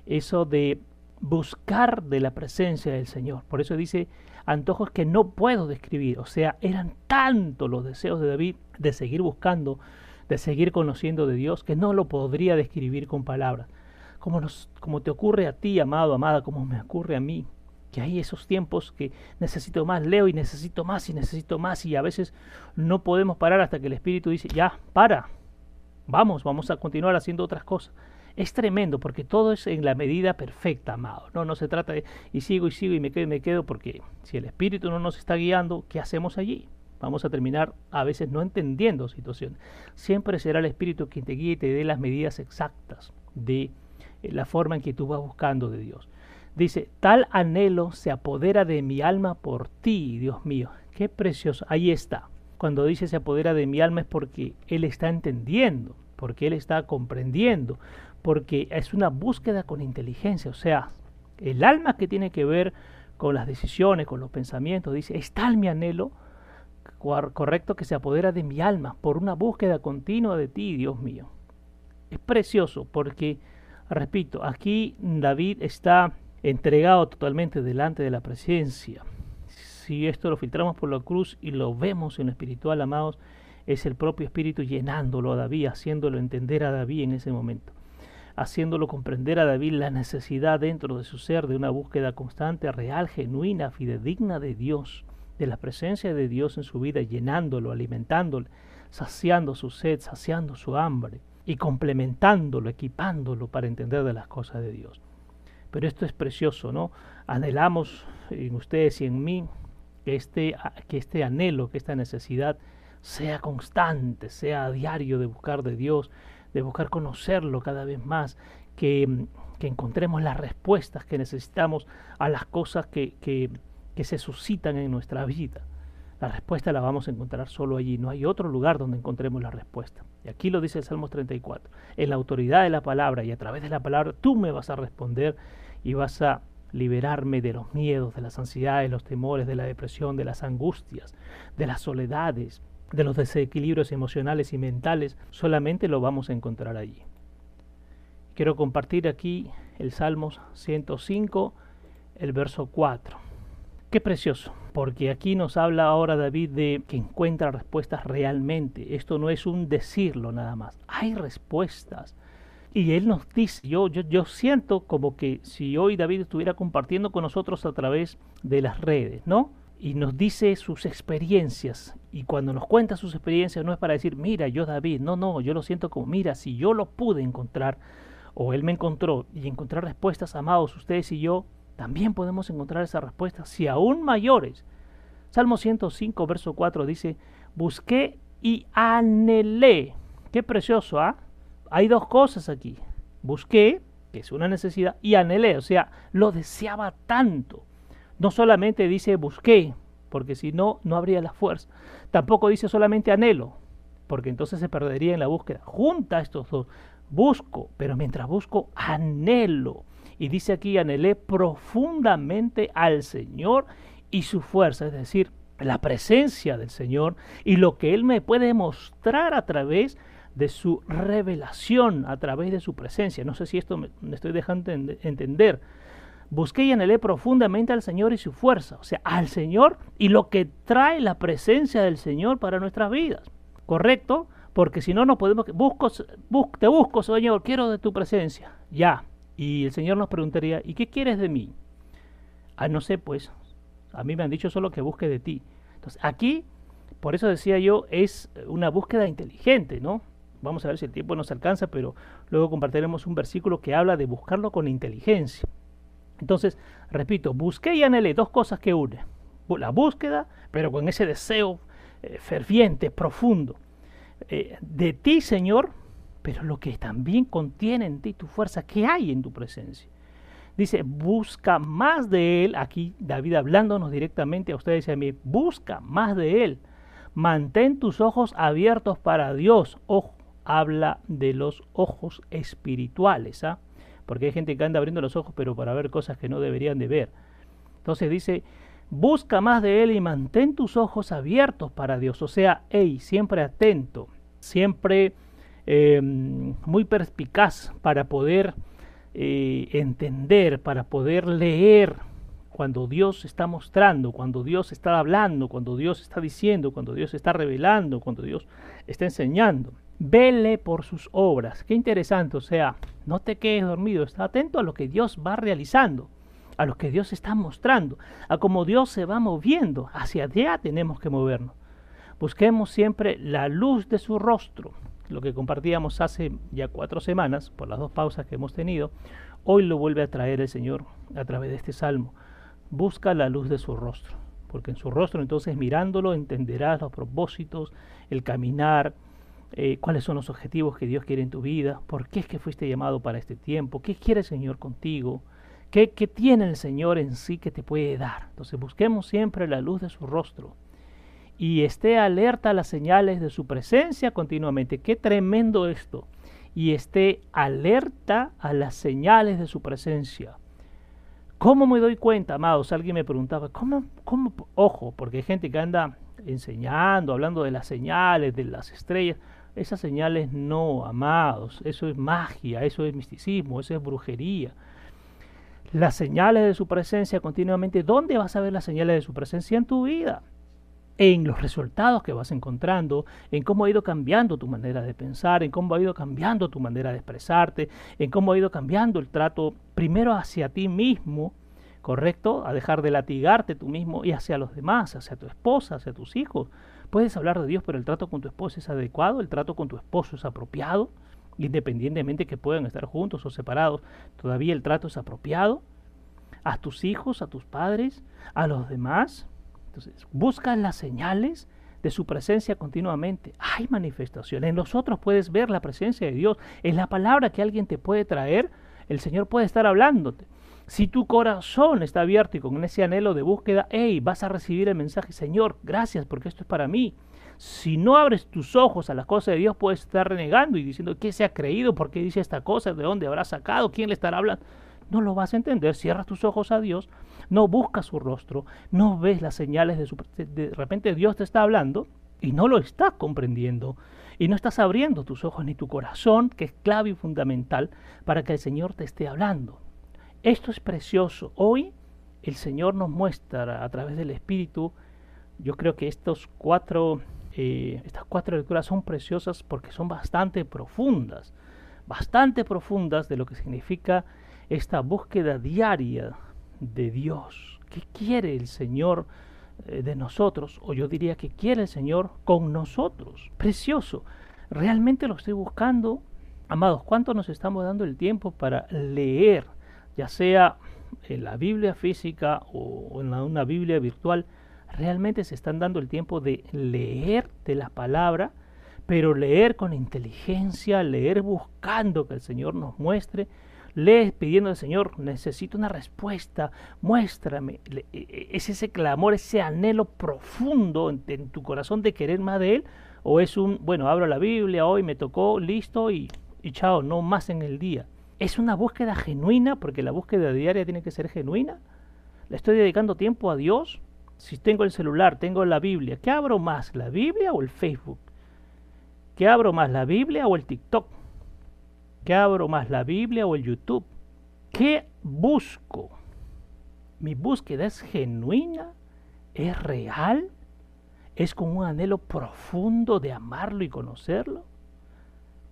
eso de buscar de la presencia del Señor. Por eso dice antojos que no puedo describir. O sea, eran tantos los deseos de David de seguir buscando, de seguir conociendo de Dios, que no lo podría describir con palabras. Como, nos, como te ocurre a ti, amado, amada, como me ocurre a mí que hay esos tiempos que necesito más, leo y necesito más y necesito más y a veces no podemos parar hasta que el Espíritu dice, ya, para, vamos, vamos a continuar haciendo otras cosas. Es tremendo porque todo es en la medida perfecta, amado. No, no se trata de y sigo y sigo y me quedo y me quedo porque si el Espíritu no nos está guiando, ¿qué hacemos allí? Vamos a terminar a veces no entendiendo situaciones. Siempre será el Espíritu quien te guíe y te dé las medidas exactas de eh, la forma en que tú vas buscando de Dios. Dice, tal anhelo se apodera de mi alma por ti, Dios mío. Qué precioso. Ahí está. Cuando dice se apodera de mi alma es porque Él está entendiendo, porque Él está comprendiendo, porque es una búsqueda con inteligencia. O sea, el alma que tiene que ver con las decisiones, con los pensamientos, dice, es tal mi anhelo correcto que se apodera de mi alma por una búsqueda continua de ti, Dios mío. Es precioso porque, repito, aquí David está entregado totalmente delante de la presencia. Si esto lo filtramos por la cruz y lo vemos en lo espiritual, amados, es el propio Espíritu llenándolo a David, haciéndolo entender a David en ese momento, haciéndolo comprender a David la necesidad dentro de su ser de una búsqueda constante, real, genuina, fidedigna de Dios, de la presencia de Dios en su vida, llenándolo, alimentándolo, saciando su sed, saciando su hambre y complementándolo, equipándolo para entender de las cosas de Dios. Pero esto es precioso, ¿no? Anhelamos en ustedes y en mí que este, que este anhelo, que esta necesidad sea constante, sea a diario de buscar de Dios, de buscar conocerlo cada vez más, que, que encontremos las respuestas que necesitamos a las cosas que, que, que se suscitan en nuestra vida. La respuesta la vamos a encontrar solo allí. No hay otro lugar donde encontremos la respuesta. Y aquí lo dice el Salmo 34. En la autoridad de la palabra y a través de la palabra tú me vas a responder y vas a liberarme de los miedos, de las ansiedades, los temores, de la depresión, de las angustias, de las soledades, de los desequilibrios emocionales y mentales. Solamente lo vamos a encontrar allí. Quiero compartir aquí el Salmos 105, el verso 4. Qué precioso, porque aquí nos habla ahora David de que encuentra respuestas realmente. Esto no es un decirlo nada más, hay respuestas. Y él nos dice, yo, yo, yo siento como que si hoy David estuviera compartiendo con nosotros a través de las redes, ¿no? Y nos dice sus experiencias. Y cuando nos cuenta sus experiencias no es para decir, mira, yo David, no, no, yo lo siento como, mira, si yo lo pude encontrar, o él me encontró, y encontrar respuestas, amados, ustedes y yo, también podemos encontrar esa respuesta, si aún mayores. Salmo 105, verso 4 dice, busqué y anhelé. Qué precioso, ¿ah? Hay dos cosas aquí. Busqué, que es una necesidad, y anhelé, o sea, lo deseaba tanto. No solamente dice busqué, porque si no, no habría la fuerza. Tampoco dice solamente anhelo, porque entonces se perdería en la búsqueda. Junta estos dos. Busco, pero mientras busco, anhelo. Y dice aquí, anhelé profundamente al Señor y su fuerza, es decir, la presencia del Señor y lo que Él me puede mostrar a través de su revelación, a través de su presencia. No sé si esto me, estoy dejando entender. Busqué y anhelé profundamente al Señor y su fuerza, o sea, al Señor y lo que trae la presencia del Señor para nuestras vidas. ¿Correcto? Porque si no, no podemos... Busco, te busco, Señor, quiero de tu presencia. Ya, y el Señor nos preguntaría, ¿y qué quieres de mí? Ah, no sé, pues, a mí me han dicho solo que busque de ti. Entonces, aquí, por eso decía yo, es una búsqueda inteligente, ¿no? Vamos a ver si el tiempo nos alcanza, pero luego compartiremos un versículo que habla de buscarlo con inteligencia. Entonces, repito, busqué y anhelé dos cosas que unen. La búsqueda, pero con ese deseo eh, ferviente, profundo. Eh, de ti, Señor, pero lo que también contiene en ti tu fuerza, ¿qué hay en tu presencia? Dice, busca más de Él. Aquí David hablándonos directamente a ustedes y a mí, busca más de Él. Mantén tus ojos abiertos para Dios. Ojo, habla de los ojos espirituales, ¿ah? Porque hay gente que anda abriendo los ojos, pero para ver cosas que no deberían de ver. Entonces dice, busca más de Él y mantén tus ojos abiertos para Dios. O sea, hey, siempre atento, siempre Em, muy perspicaz para poder eh, entender, para poder leer cuando Dios está mostrando, cuando Dios está hablando, cuando Dios está diciendo, cuando Dios está revelando, cuando Dios está enseñando. Vele por sus obras. Qué interesante, o sea, no te quedes dormido, está atento a lo que Dios va realizando, a lo que Dios está mostrando, a cómo Dios se va moviendo. Hacia allá tenemos que movernos. Busquemos siempre la luz de su rostro, lo que compartíamos hace ya cuatro semanas, por las dos pausas que hemos tenido, hoy lo vuelve a traer el Señor a través de este salmo. Busca la luz de su rostro, porque en su rostro entonces mirándolo entenderás los propósitos, el caminar, eh, cuáles son los objetivos que Dios quiere en tu vida, por qué es que fuiste llamado para este tiempo, qué quiere el Señor contigo, qué, qué tiene el Señor en sí que te puede dar. Entonces busquemos siempre la luz de su rostro y esté alerta a las señales de su presencia continuamente. Qué tremendo esto. Y esté alerta a las señales de su presencia. ¿Cómo me doy cuenta, amados? Alguien me preguntaba, ¿cómo, cómo? Ojo, porque hay gente que anda enseñando, hablando de las señales, de las estrellas. Esas señales no, amados. Eso es magia, eso es misticismo, eso es brujería. Las señales de su presencia continuamente. ¿Dónde vas a ver las señales de su presencia en tu vida? en los resultados que vas encontrando, en cómo ha ido cambiando tu manera de pensar, en cómo ha ido cambiando tu manera de expresarte, en cómo ha ido cambiando el trato primero hacia ti mismo, ¿correcto? A dejar de latigarte tú mismo y hacia los demás, hacia tu esposa, hacia tus hijos. Puedes hablar de Dios, pero el trato con tu esposa es adecuado, el trato con tu esposo es apropiado, independientemente que puedan estar juntos o separados, todavía el trato es apropiado. A tus hijos, a tus padres, a los demás, entonces, buscan las señales de su presencia continuamente. Hay manifestaciones. En nosotros puedes ver la presencia de Dios. En la palabra que alguien te puede traer, el Señor puede estar hablándote. Si tu corazón está abierto y con ese anhelo de búsqueda, hey, vas a recibir el mensaje, Señor, gracias porque esto es para mí. Si no abres tus ojos a las cosas de Dios, puedes estar renegando y diciendo, ¿qué se ha creído? ¿Por qué dice esta cosa? ¿De dónde habrá sacado? ¿Quién le estará hablando? No lo vas a entender. Cierras tus ojos a Dios no buscas su rostro, no ves las señales de su... De repente Dios te está hablando y no lo estás comprendiendo y no estás abriendo tus ojos ni tu corazón, que es clave y fundamental para que el Señor te esté hablando. Esto es precioso. Hoy el Señor nos muestra a través del Espíritu, yo creo que estos cuatro, eh, estas cuatro lecturas son preciosas porque son bastante profundas, bastante profundas de lo que significa esta búsqueda diaria de Dios. ¿Qué quiere el Señor eh, de nosotros? O yo diría que quiere el Señor con nosotros. Precioso. Realmente lo estoy buscando. Amados, ¿cuánto nos estamos dando el tiempo para leer? Ya sea en la Biblia física o en una Biblia virtual, realmente se están dando el tiempo de leer de la palabra, pero leer con inteligencia, leer buscando que el Señor nos muestre, leer pidiendo al Señor, necesito una respuesta, muéstrame. E, e, es ese clamor, ese anhelo profundo en, en tu corazón de querer más de Él, o es un, bueno, abro la Biblia, hoy me tocó, listo y, y chao, no más en el día. Es una búsqueda genuina, porque la búsqueda diaria tiene que ser genuina. ¿Le estoy dedicando tiempo a Dios? Si tengo el celular, tengo la Biblia, ¿qué abro más, la Biblia o el Facebook? ¿Qué abro más, la Biblia o el TikTok? ¿Qué abro más, la Biblia o el YouTube? ¿Qué busco? ¿Mi búsqueda es genuina? ¿Es real? ¿Es con un anhelo profundo de amarlo y conocerlo?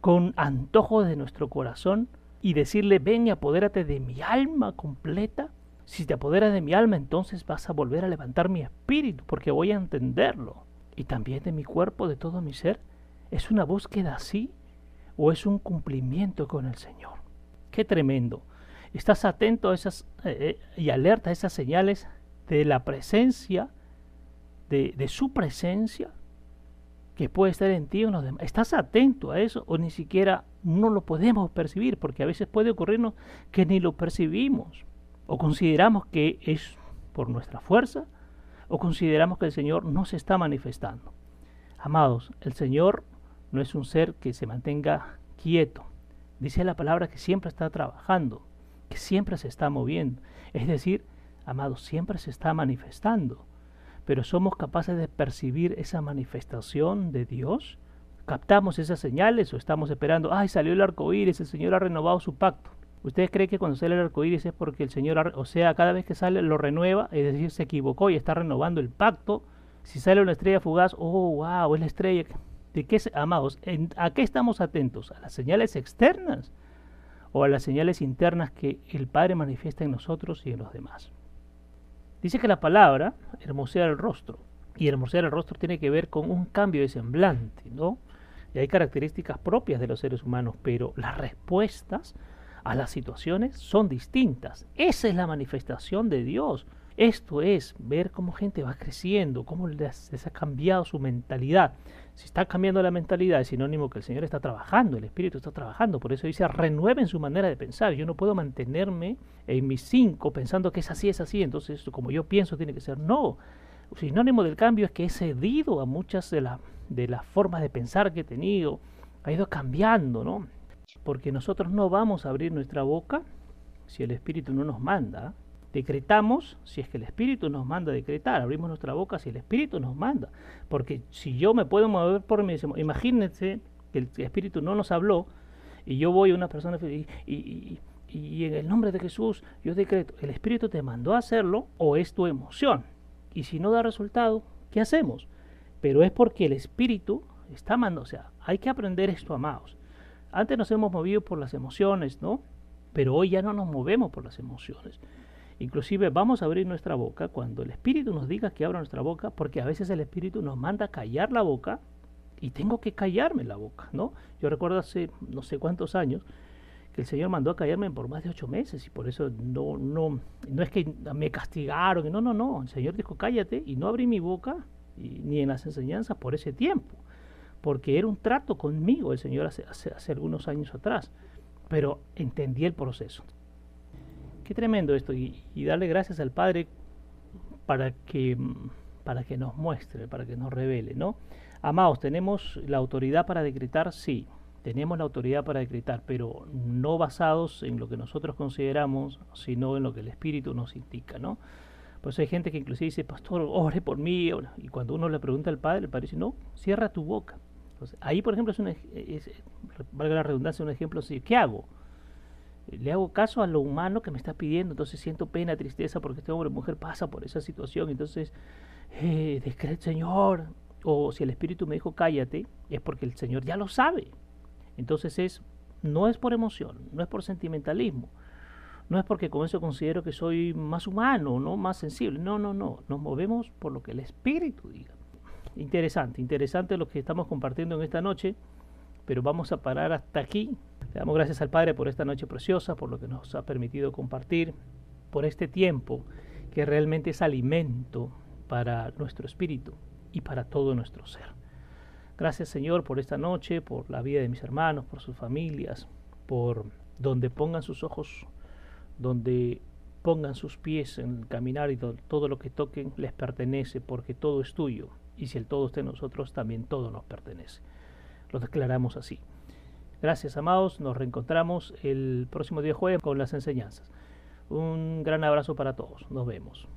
¿Con antojos de nuestro corazón y decirle, ven y apodérate de mi alma completa? Si te apoderas de mi alma, entonces vas a volver a levantar mi espíritu, porque voy a entenderlo. Y también de mi cuerpo, de todo mi ser. ¿Es una búsqueda así o es un cumplimiento con el Señor? Qué tremendo. Estás atento a esas eh, eh, y alerta a esas señales de la presencia, de, de su presencia, que puede estar en ti o en los demás. ¿Estás atento a eso o ni siquiera no lo podemos percibir? Porque a veces puede ocurrirnos que ni lo percibimos o consideramos que es por nuestra fuerza, o consideramos que el Señor no se está manifestando. Amados, el Señor no es un ser que se mantenga quieto. Dice la palabra que siempre está trabajando, que siempre se está moviendo. Es decir, amados, siempre se está manifestando. Pero somos capaces de percibir esa manifestación de Dios. ¿Captamos esas señales o estamos esperando, ay, salió el arco iris, el Señor ha renovado su pacto? ¿Usted cree que cuando sale el arco iris es porque el Señor, o sea, cada vez que sale lo renueva, es decir, se equivocó y está renovando el pacto? Si sale una estrella fugaz, oh, wow, es la estrella. ¿De qué, amados? ¿A qué estamos atentos? ¿A las señales externas o a las señales internas que el Padre manifiesta en nosotros y en los demás? Dice que la palabra hermosea el rostro, y hermosear el rostro tiene que ver con un cambio de semblante, ¿no? Y hay características propias de los seres humanos, pero las respuestas a las situaciones son distintas. Esa es la manifestación de Dios. Esto es ver cómo gente va creciendo, cómo les, ha cambiado su mentalidad. Si está cambiando la mentalidad es sinónimo que el Señor está trabajando, el Espíritu está trabajando. Por eso dice, renueven su manera de pensar. Yo no puedo mantenerme en mis cinco pensando que es así, es así. Entonces, como yo pienso, tiene que ser. No. Sinónimo del cambio es que he cedido a muchas de, de las formas de pensar que he tenido. Ha ido cambiando, ¿no? porque nosotros no vamos a abrir nuestra boca si el Espíritu no nos manda. Decretamos si es que el Espíritu nos manda a decretar, abrimos nuestra boca si el Espíritu nos manda. Porque si yo me puedo mover por mí, imagínense que el Espíritu no nos habló y yo voy a una persona y, y, y en el nombre de Jesús yo decreto, el Espíritu te mandó a hacerlo o es tu emoción. Y si no da resultado, ¿qué hacemos? Pero es porque el Espíritu está mandando, o sea, hay que aprender esto, amados. Antes nos hemos movido por las emociones, ¿no? Pero hoy ya no nos movemos por las emociones. Inclusive vamos a abrir nuestra boca cuando el Espíritu nos diga que abra nuestra boca, porque a veces el Espíritu nos manda callar la boca y tengo que callarme la boca, ¿no? Yo recuerdo hace no sé cuántos años que el Señor mandó a callarme por más de ocho meses y por eso no, no, no es que me castigaron, no, no, no, el Señor dijo cállate y no abrí mi boca ni en las enseñanzas por ese tiempo porque era un trato conmigo el Señor hace, hace, algunos años atrás, pero entendí el proceso. Qué tremendo esto y, darle gracias al Padre para que, para que nos muestre, para que nos revele, ¿no? Amados, ¿tenemos la autoridad para decretar? Sí, tenemos la autoridad para decretar, pero no basados en lo que nosotros consideramos, sino en lo que el Espíritu nos indica, ¿no? Por eso hay gente que inclusive dice, pastor, ore por mí. Y cuando uno le pregunta al Padre, el Padre dice, no, cierra tu boca ahí, por ejemplo, es, un, valga la redundancia, un ejemplo así. ¿Qué hago? Le hago caso a lo humano que me está pidiendo, entonces siento pena, tristeza porque este hombre o mujer pasa por esa situación, entonces, eh, Señor, o si el Espíritu me dijo cállate, es porque el Señor ya lo sabe. Entonces es, no es por emoción, no es por sentimentalismo, no es porque con eso considero que soy más humano, no más sensible, no, no, no, nos movemos por lo que el Espíritu diga. Interesante, interesante lo que estamos compartiendo en esta noche, pero vamos a parar hasta aquí. Le damos gracias al Padre por esta noche preciosa, por lo que nos ha permitido compartir. por este tiempo que realmente es alimento para nuestro espíritu y para todo nuestro ser. Gracias Señor por esta noche, por la vida de mis hermanos, por sus familias, por donde pongan sus ojos, donde pongan sus pies en el caminar y todo lo que toquen les pertenece porque todo es tuyo. Y si el todo está en nosotros, también todo nos pertenece. Lo declaramos así. Gracias, amados. Nos reencontramos el próximo día jueves con las enseñanzas. Un gran abrazo para todos. Nos vemos.